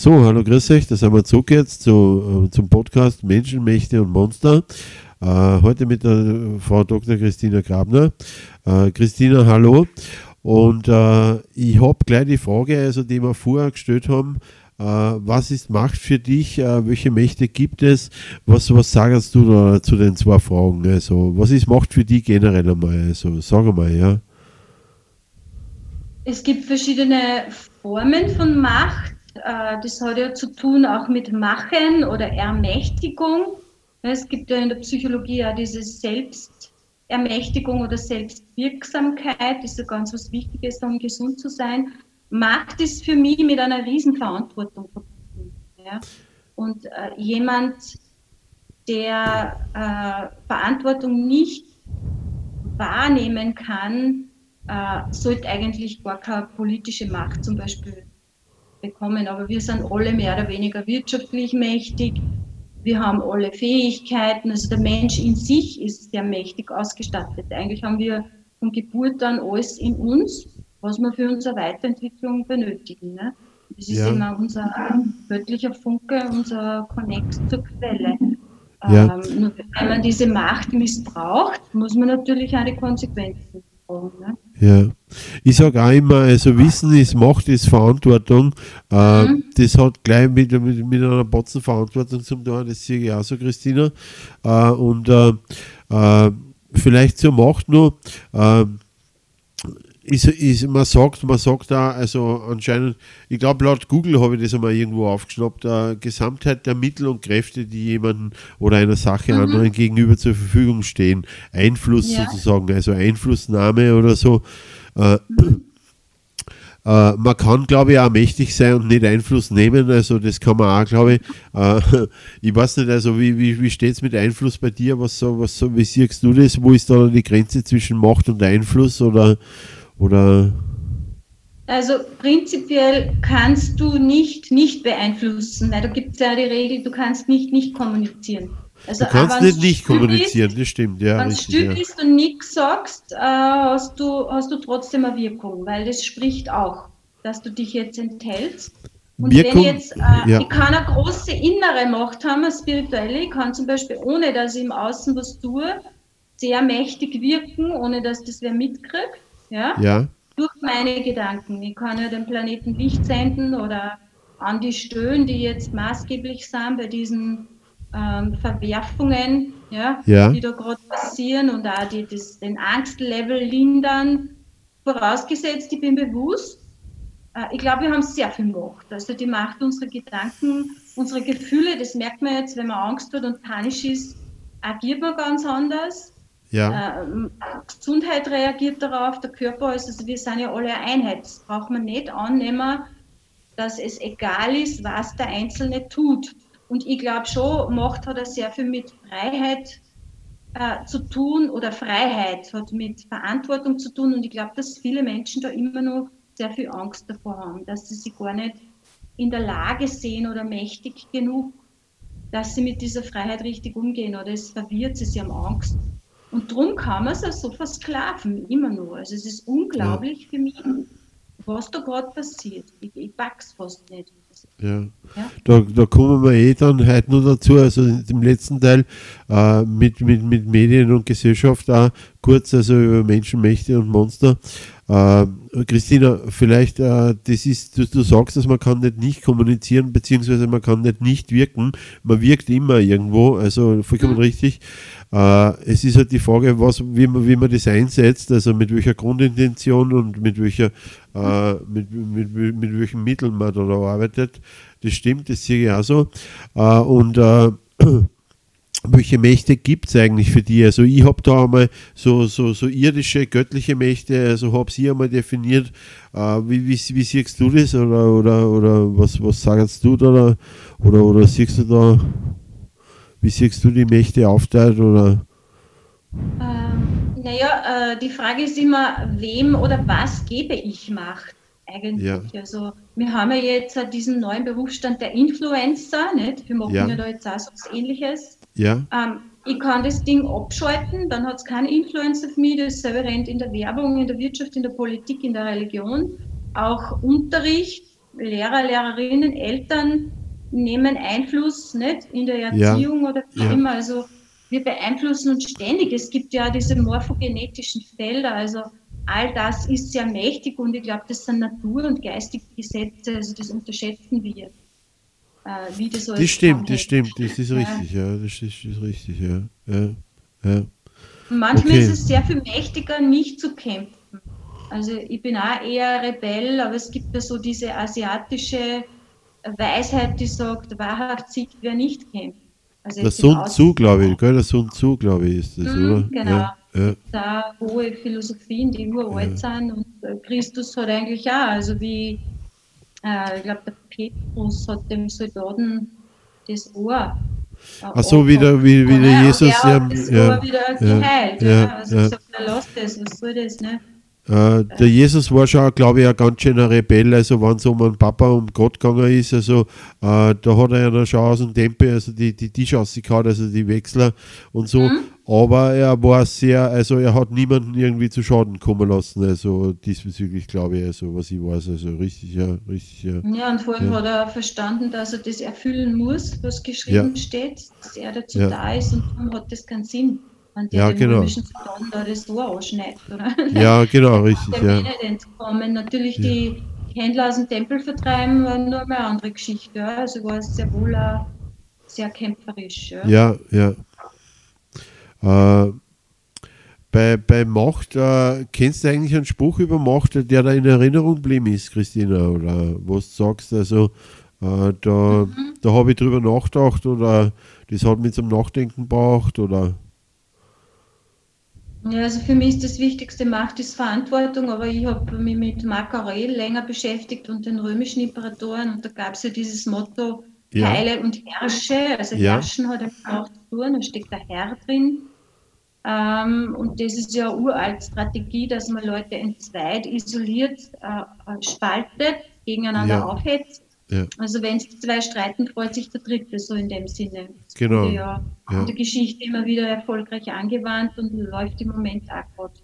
So, hallo, grüß euch, da sind wir zurück jetzt zu, äh, zum Podcast Menschenmächte und Monster. Äh, heute mit der Frau Dr. Christina Grabner. Äh, Christina, hallo. Und äh, ich habe gleich die Frage, also die wir vorher gestellt haben, äh, was ist Macht für dich? Äh, welche Mächte gibt es? Was, was sagst du da zu den zwei Fragen? Also, was ist Macht für dich generell einmal? Also, sag mal, ja. Es gibt verschiedene Formen von Macht. Äh, das hat ja zu tun auch mit Machen oder Ermächtigung. Es gibt ja in der Psychologie ja diese Selbstermächtigung oder Selbstwirksamkeit, das ist ja ganz was Wichtiges, um gesund zu sein. Macht ist für mich mit einer Riesenverantwortung verbunden. Ja? Und äh, jemand, der äh, Verantwortung nicht wahrnehmen kann, äh, sollte eigentlich gar keine politische Macht zum Beispiel bekommen. Aber wir sind alle mehr oder weniger wirtschaftlich mächtig. Wir haben alle Fähigkeiten. Also der Mensch in sich ist sehr mächtig ausgestattet. Eigentlich haben wir von Geburt an alles in uns, was wir für unsere Weiterentwicklung benötigen. Ne? Das ist ja. immer unser göttlicher Funke, unser Connect zur Quelle. Ja. Ähm, wenn man diese Macht missbraucht, muss man natürlich auch die Konsequenzen tragen. Ne? Ja, ich sage auch immer, also Wissen ist Macht, ist Verantwortung. Äh, mhm. Das hat gleich mit, mit, mit einer Botzenverantwortung zum tun, das sehe ich auch so, Christina. Äh, und äh, äh vielleicht zur Macht nur. Ist, ist, man sagt, man sagt da, also anscheinend, ich glaube laut Google habe ich das einmal irgendwo aufgeschnappt, äh, Gesamtheit der Mittel und Kräfte, die jemandem oder einer Sache mhm. anderen gegenüber zur Verfügung stehen. Einfluss ja. sozusagen, also Einflussnahme oder so. Äh, mhm. äh, man kann, glaube ich, auch mächtig sein und nicht Einfluss nehmen. Also das kann man auch, glaube ich. Äh, ich weiß nicht, also wie, wie, wie steht es mit Einfluss bei dir? Was, was, wie siehst du das? Wo ist da die Grenze zwischen Macht und Einfluss? Oder oder? Also prinzipiell kannst du nicht nicht beeinflussen, weil da gibt es ja die Regel, du kannst nicht nicht kommunizieren. Also, du kannst nicht nicht kommunizieren, ist, das stimmt, ja. Wenn du still ja. bist und nichts sagst, äh, hast, du, hast du trotzdem eine Wirkung, weil das spricht auch, dass du dich jetzt enthältst. Und Wirkung, wenn jetzt, äh, ja. ich kann eine große innere Macht haben, eine spirituelle, ich kann zum Beispiel, ohne dass ich im Außen was tue, sehr mächtig wirken, ohne dass das wer mitkriegt ja? ja. Durch meine Gedanken. Ich kann ja den Planeten Licht senden oder an die Stöhnen, die jetzt maßgeblich sind bei diesen ähm, Verwerfungen, ja, ja. die da gerade passieren und auch die, das, den Angstlevel lindern. Vorausgesetzt, ich bin bewusst. Äh, ich glaube, wir haben sehr viel Macht. Also die Macht unserer Gedanken, unsere Gefühle, das merkt man jetzt, wenn man Angst hat und panisch ist, agiert man ganz anders. Ja. Äh, Gesundheit reagiert darauf, der Körper ist, also wir sind ja alle eine Einheit. Das braucht man nicht annehmen, dass es egal ist, was der Einzelne tut. Und ich glaube schon, Macht hat er sehr viel mit Freiheit äh, zu tun oder Freiheit hat mit Verantwortung zu tun. Und ich glaube, dass viele Menschen da immer noch sehr viel Angst davor haben, dass sie sich gar nicht in der Lage sehen oder mächtig genug, dass sie mit dieser Freiheit richtig umgehen oder es verwirrt sie, sie haben Angst. Und darum kann man es so versklaven, immer nur. Also es ist unglaublich ja. für mich, was da gerade passiert. Ich, ich pack's fast nicht. Ja. ja. Da, da kommen wir eh dann heute noch dazu, also im letzten Teil äh, mit, mit, mit Medien und Gesellschaft auch kurz, also über Menschenmächte und Monster. Äh, Christina, vielleicht, äh, das ist, du, du, sagst, dass man kann nicht nicht kommunizieren, beziehungsweise man kann nicht nicht wirken. Man wirkt immer irgendwo, also vollkommen mhm. richtig. Äh, es ist halt die Frage, was, wie, man, wie man das einsetzt, also mit welcher Grundintention und mit, welcher, äh, mit, mit, mit, mit, welchen Mitteln man da arbeitet. Das stimmt, das sehe ich auch so. Äh, und äh, welche Mächte gibt es eigentlich für die? Also ich habe da einmal so, so, so irdische, göttliche Mächte, also habe sie einmal definiert. Äh, wie, wie, wie, siehst du das oder, oder, oder was, was sagst du da? Oder, oder, oder siehst du da wie siehst du die Mächte aufteilt oder? Ähm, naja, äh, die Frage ist immer, wem oder was gebe ich Macht eigentlich? Ja. Also wir haben ja jetzt äh, diesen neuen Berufsstand der Influencer, nicht? Wir machen ja, ja da jetzt auch so was ähnliches. Ja. Ähm, ich kann das Ding abschalten, dann hat es keine Influencer für mich, das selber rennt in der Werbung, in der Wirtschaft, in der Politik, in der Religion, auch Unterricht, Lehrer, Lehrerinnen, Eltern nehmen Einfluss nicht in der Erziehung ja. oder wie ja. immer. Also wir beeinflussen uns ständig. Es gibt ja diese morphogenetischen Felder, also all das ist sehr mächtig und ich glaube, das sind Natur- und geistige Gesetze, also das unterschätzen wir. Äh, wie das, das stimmt, das stimmt, das ist richtig, ja, das ist, das ist richtig, ja. ja, ja. Manchmal okay. ist es sehr viel mächtiger, nicht zu kämpfen. Also ich bin auch eher Rebell, aber es gibt ja so diese asiatische Weisheit, die sagt, wahrhaft siegt, wer nicht kämpft. Also das Sun Tzu, glaube ich, gell? Das Sun Tzu, glaube ich, ist das, mhm, oder? Genau. Ja, ja. Da hohe Philosophien, die uralt ja. sind und äh, Christus hat eigentlich auch, also wie, äh, ich glaube, der Petrus hat dem Soldaten das Ohr Ach so, wieder, wie, wie der Jesus. Ja, das ja, wieder geheilt. Ja, ja, also ja. gesagt, lass das, was soll das, ne? Äh, der Jesus war schon, glaube ich, ein ganz schöner Rebell, also wenn es um einen Papa um Gott gegangen ist, also äh, da hat er ja noch schon aus dem Tempel, also die, die Tischaussicht gehabt, also die Wechsler und so, mhm. Aber er war sehr, also er hat niemanden irgendwie zu Schaden kommen lassen, also diesbezüglich glaube ich, also was ich weiß, also richtig, ja, richtig, ja. Ja, und vor allem ja. hat er verstanden, dass er das erfüllen muss, was geschrieben ja. steht, dass er dazu da ist und darum hat das keinen Sinn. Und der ja, genau. Soldaten da das Tor anschneidet, oder? Ja, genau, richtig. Ja. Entkommen. Natürlich die Händler aus dem Tempel vertreiben, war nur eine andere Geschichte. Also war es sehr wohl auch sehr kämpferisch. Ja. ja. Äh, bei, bei Macht, äh, kennst du eigentlich einen Spruch über Macht, der da in Erinnerung geblieben ist, Christina? Oder was du sagst, also äh, da, mhm. da habe ich drüber nachgedacht oder das hat mich zum Nachdenken gebracht oder ja, also für mich ist das Wichtigste Macht ist Verantwortung, aber ich habe mich mit Marc Aurel länger beschäftigt und den römischen Imperatoren und da gab es ja dieses Motto ja. Teile und Herrsche, also ja. Herrschen hat er auch zu tun, da steckt der Herr drin. Ähm, und das ist ja eine uralte Strategie, dass man Leute entzweit, isoliert, äh, spaltet, gegeneinander ja. aufhetzt ja. Also wenn es zwei streiten, freut sich der Dritte, so in dem Sinne. Das genau. wurde ja, ja. der Geschichte immer wieder erfolgreich angewandt und läuft im Moment auch gerade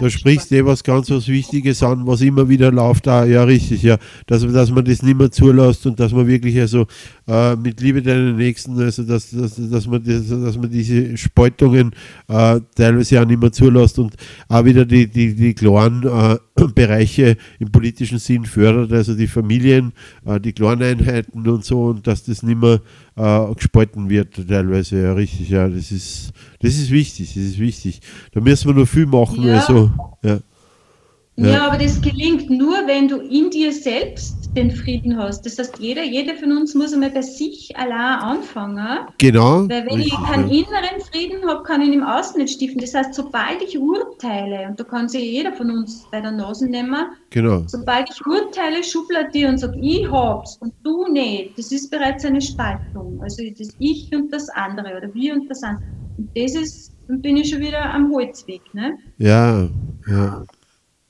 da sprichst du eh was ganz was Wichtiges an, was immer wieder läuft, da, ja richtig, ja, dass, dass man das nicht mehr zulässt und dass man wirklich also äh, mit Liebe deinen Nächsten, also dass, dass, dass, man, das, dass man diese Spaltungen äh, teilweise auch nicht mehr zulässt und auch wieder die, die, die klaren äh, Bereiche im politischen Sinn fördert, also die Familien, äh, die Kleineinheiten und so und dass das nicht mehr äh, gespalten wird teilweise, ja richtig, ja, das ist, das ist wichtig, das ist wichtig. Da müssen wir noch viel machen, ja. also, ja. Ja. ja, aber das gelingt nur, wenn du in dir selbst den Frieden hast. Das heißt, jeder, jeder von uns muss einmal bei sich allein anfangen. Genau. Weil wenn richtig, ich keinen ja. inneren Frieden habe, kann ich ihn im Außen nicht stiften. Das heißt, sobald ich urteile, und da kann sich jeder von uns bei der Nase nehmen, genau. sobald ich urteile, schubladiere und sage, ich hab's und du nicht, das ist bereits eine Spaltung. Also das Ich und das andere oder wir und das andere. Und das ist, dann bin ich schon wieder am Holzweg. Ne? Ja, ja.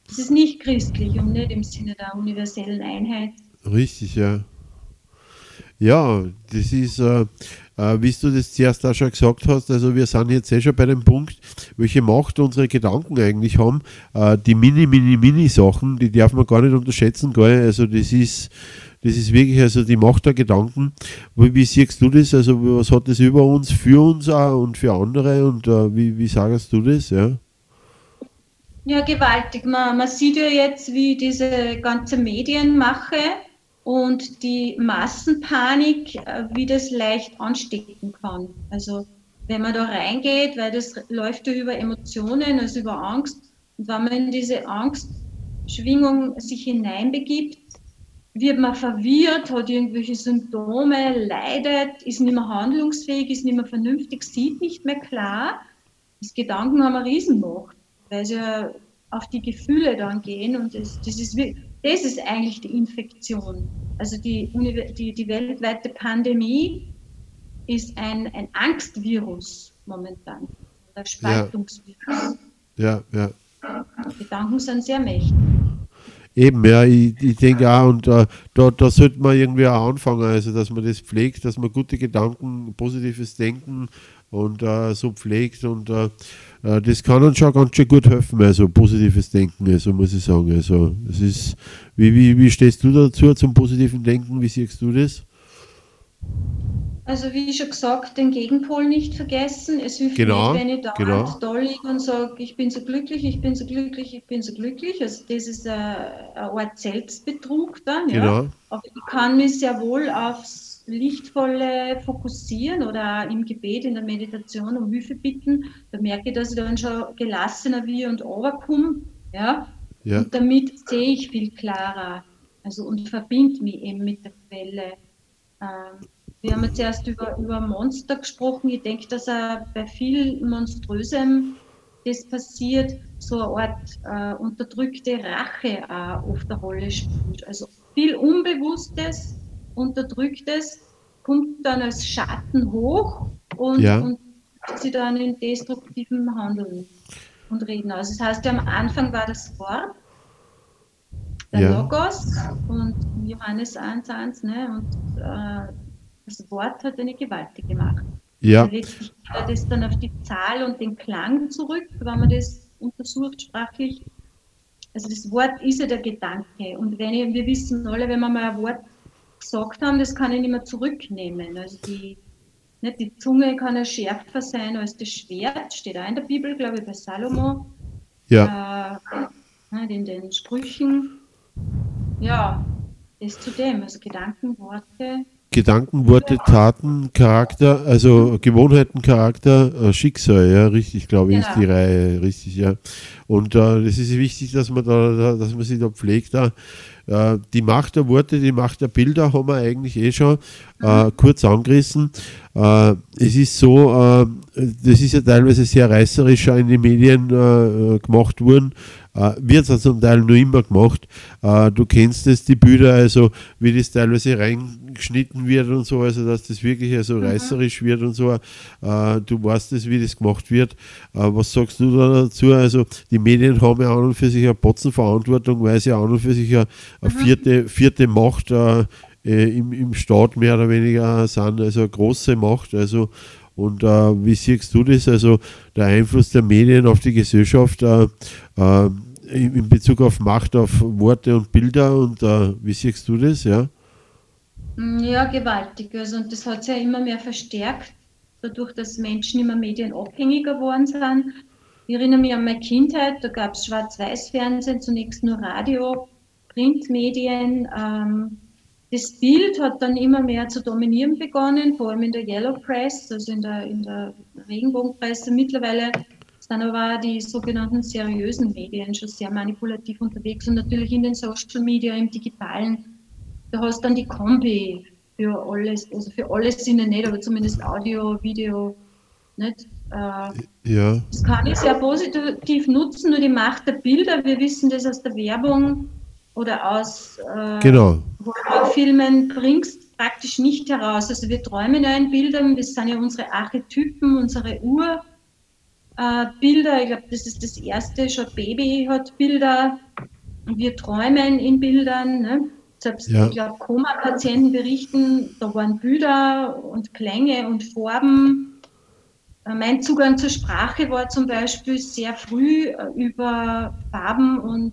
Das ist nicht christlich und nicht im Sinne der universellen Einheit. Richtig, ja. Ja, das ist, äh, äh, wie du das zuerst auch schon gesagt hast, also wir sind jetzt eh schon bei dem Punkt, welche Macht unsere Gedanken eigentlich haben. Äh, die mini, mini, mini Sachen, die darf man gar nicht unterschätzen, gell? Also das ist, das ist wirklich also die Macht der Gedanken. Wie, wie siehst du das? Also was hat das über uns, für uns auch und für andere und äh, wie, wie sagst du das? Ja? Ja, gewaltig. Man, man sieht ja jetzt, wie diese ganze Medienmache und die Massenpanik, äh, wie das leicht anstecken kann. Also wenn man da reingeht, weil das läuft ja über Emotionen, also über Angst. Und wenn man in diese Angstschwingung sich hineinbegibt, wird man verwirrt, hat irgendwelche Symptome, leidet, ist nicht mehr handlungsfähig, ist nicht mehr vernünftig, sieht nicht mehr klar. Das Gedanken haben eine Riesenmacht weil sie ja auf die Gefühle dann gehen und das, das, ist, das ist eigentlich die Infektion. Also die, die, die weltweite Pandemie ist ein, ein Angstvirus momentan, ein Spaltungsvirus. Ja, ja. ja. Gedanken sind sehr mächtig. Eben, ja, ich, ich denke auch, und äh, da, da sollte man irgendwie auch anfangen, also dass man das pflegt, dass man gute Gedanken, positives Denken und äh, so pflegt und äh, das kann uns schon ganz schön gut helfen, also positives Denken, also muss ich sagen. Also es ist, wie, wie, wie stehst du dazu zum positiven Denken? Wie siehst du das? Also wie schon gesagt, den Gegenpol nicht vergessen. Es hilft genau, nicht, wenn ich da genau. da liege und sage, ich bin so glücklich, ich bin so glücklich, ich bin so glücklich. Also das ist eine, eine Art Selbstbetrug dann. Ja? Genau. Aber ich kann mich sehr wohl aufs Lichtvolle fokussieren oder im Gebet, in der Meditation um Hilfe bitten. Da merke ich, dass ich dann schon gelassener wie und overkomme. Ja? ja? Und damit sehe ich viel klarer. Also und verbinde mich eben mit der Quelle. Ähm, wir haben jetzt erst über, über Monster gesprochen. Ich denke, dass er bei viel Monströsem, das passiert, so eine Art äh, unterdrückte Rache auch oft eine Rolle spielt. Also viel Unbewusstes, Unterdrücktes kommt dann als Schatten hoch und, ja. und sie dann in destruktivem Handeln und Reden aus. Das heißt, am Anfang war das Wort, der ja. Logos und Johannes 1,1, ne? Und äh, das Wort hat eine gewaltige Macht. Ja. Letztlich geht das dann auf die Zahl und den Klang zurück, wenn man das untersucht sprachlich. Also das Wort ist ja der Gedanke. Und wenn ich, wir wissen alle, wenn wir mal ein Wort gesagt haben, das kann ich nicht mehr zurücknehmen. Also die, nicht, die Zunge kann ja schärfer sein als das Schwert, steht auch in der Bibel, glaube ich, bei Salomo. Ja. Äh, in den Sprüchen. Ja, das zu dem, also Gedanken, Worte, Gedanken, Worte, Taten, Charakter, also Gewohnheiten, Charakter, äh, Schicksal, ja, richtig, glaube ich, ja. ist die Reihe, richtig, ja. Und äh, das ist wichtig, dass man da, dass man sich da pflegt. Da. Äh, die Macht der Worte, die Macht der Bilder haben wir eigentlich eh schon äh, mhm. kurz angerissen. Äh, es ist so, äh, das ist ja teilweise sehr reißerisch in den Medien gemacht worden äh, wird es zum Teil nur immer gemacht. Äh, du kennst es, die Bilder, also wie das teilweise reingeschnitten wird und so, also dass das wirklich also mhm. reißerisch wird und so. Äh, du weißt es, wie das gemacht wird. Was sagst du da dazu? Also die Medien haben ja an und für sich eine Potzenverantwortung, weil sie an und für sich eine, eine mhm. vierte, vierte Macht im, im Staat mehr oder weniger sind, also eine große Macht. Also und äh, wie siehst du das? Also der Einfluss der Medien auf die Gesellschaft äh, äh, in Bezug auf Macht, auf Worte und Bilder und äh, wie siehst du das, ja? Mm, ja, gewaltig. Also, und das hat sich ja immer mehr verstärkt, dadurch, dass Menschen immer medienabhängiger geworden sind. Ich erinnere mich an meine Kindheit, da gab es Schwarz-Weiß-Fernsehen, zunächst nur Radio, Printmedien. Ähm, das Bild hat dann immer mehr zu dominieren begonnen, vor allem in der Yellow Press, also in der, in der Regenbogenpresse. Mittlerweile sind aber die sogenannten seriösen Medien schon sehr manipulativ unterwegs und natürlich in den Social Media, im Digitalen. Da hast dann die Kombi für alles, also für alle Sinne nicht, aber zumindest Audio, Video, nicht? Äh, ja. Das kann ich sehr positiv nutzen, nur die Macht der Bilder. Wir wissen das aus der Werbung oder aus äh, genau. Filmen bringst praktisch nicht heraus. Also wir träumen ja in Bildern, das sind ja unsere Archetypen, unsere Ur- äh, Bilder. Ich glaube, das ist das erste. Schon Baby hat Bilder. Wir träumen in Bildern. Ne? Selbst, ja. ich glaube, Koma-Patienten berichten, da waren Bilder und Klänge und Farben. Äh, mein Zugang zur Sprache war zum Beispiel sehr früh äh, über Farben und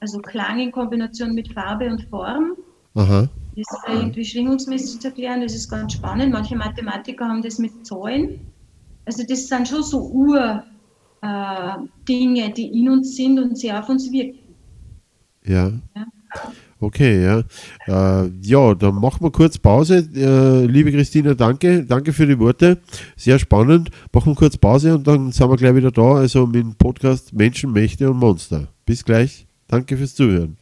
also Klang in Kombination mit Farbe und Form. Aha. Das ist irgendwie schwingungsmäßig zu erklären, das ist ganz spannend. Manche Mathematiker haben das mit Zahlen. Also das sind schon so Ur-Dinge, äh, die in uns sind und sehr auf uns wirken. Ja. ja. Okay, ja. Äh, ja, dann machen wir kurz Pause. Äh, liebe Christina, danke. Danke für die Worte. Sehr spannend. Machen wir kurz Pause und dann sind wir gleich wieder da. Also mit dem Podcast Menschen, Mächte und Monster. Bis gleich. Danke fürs Zuhören.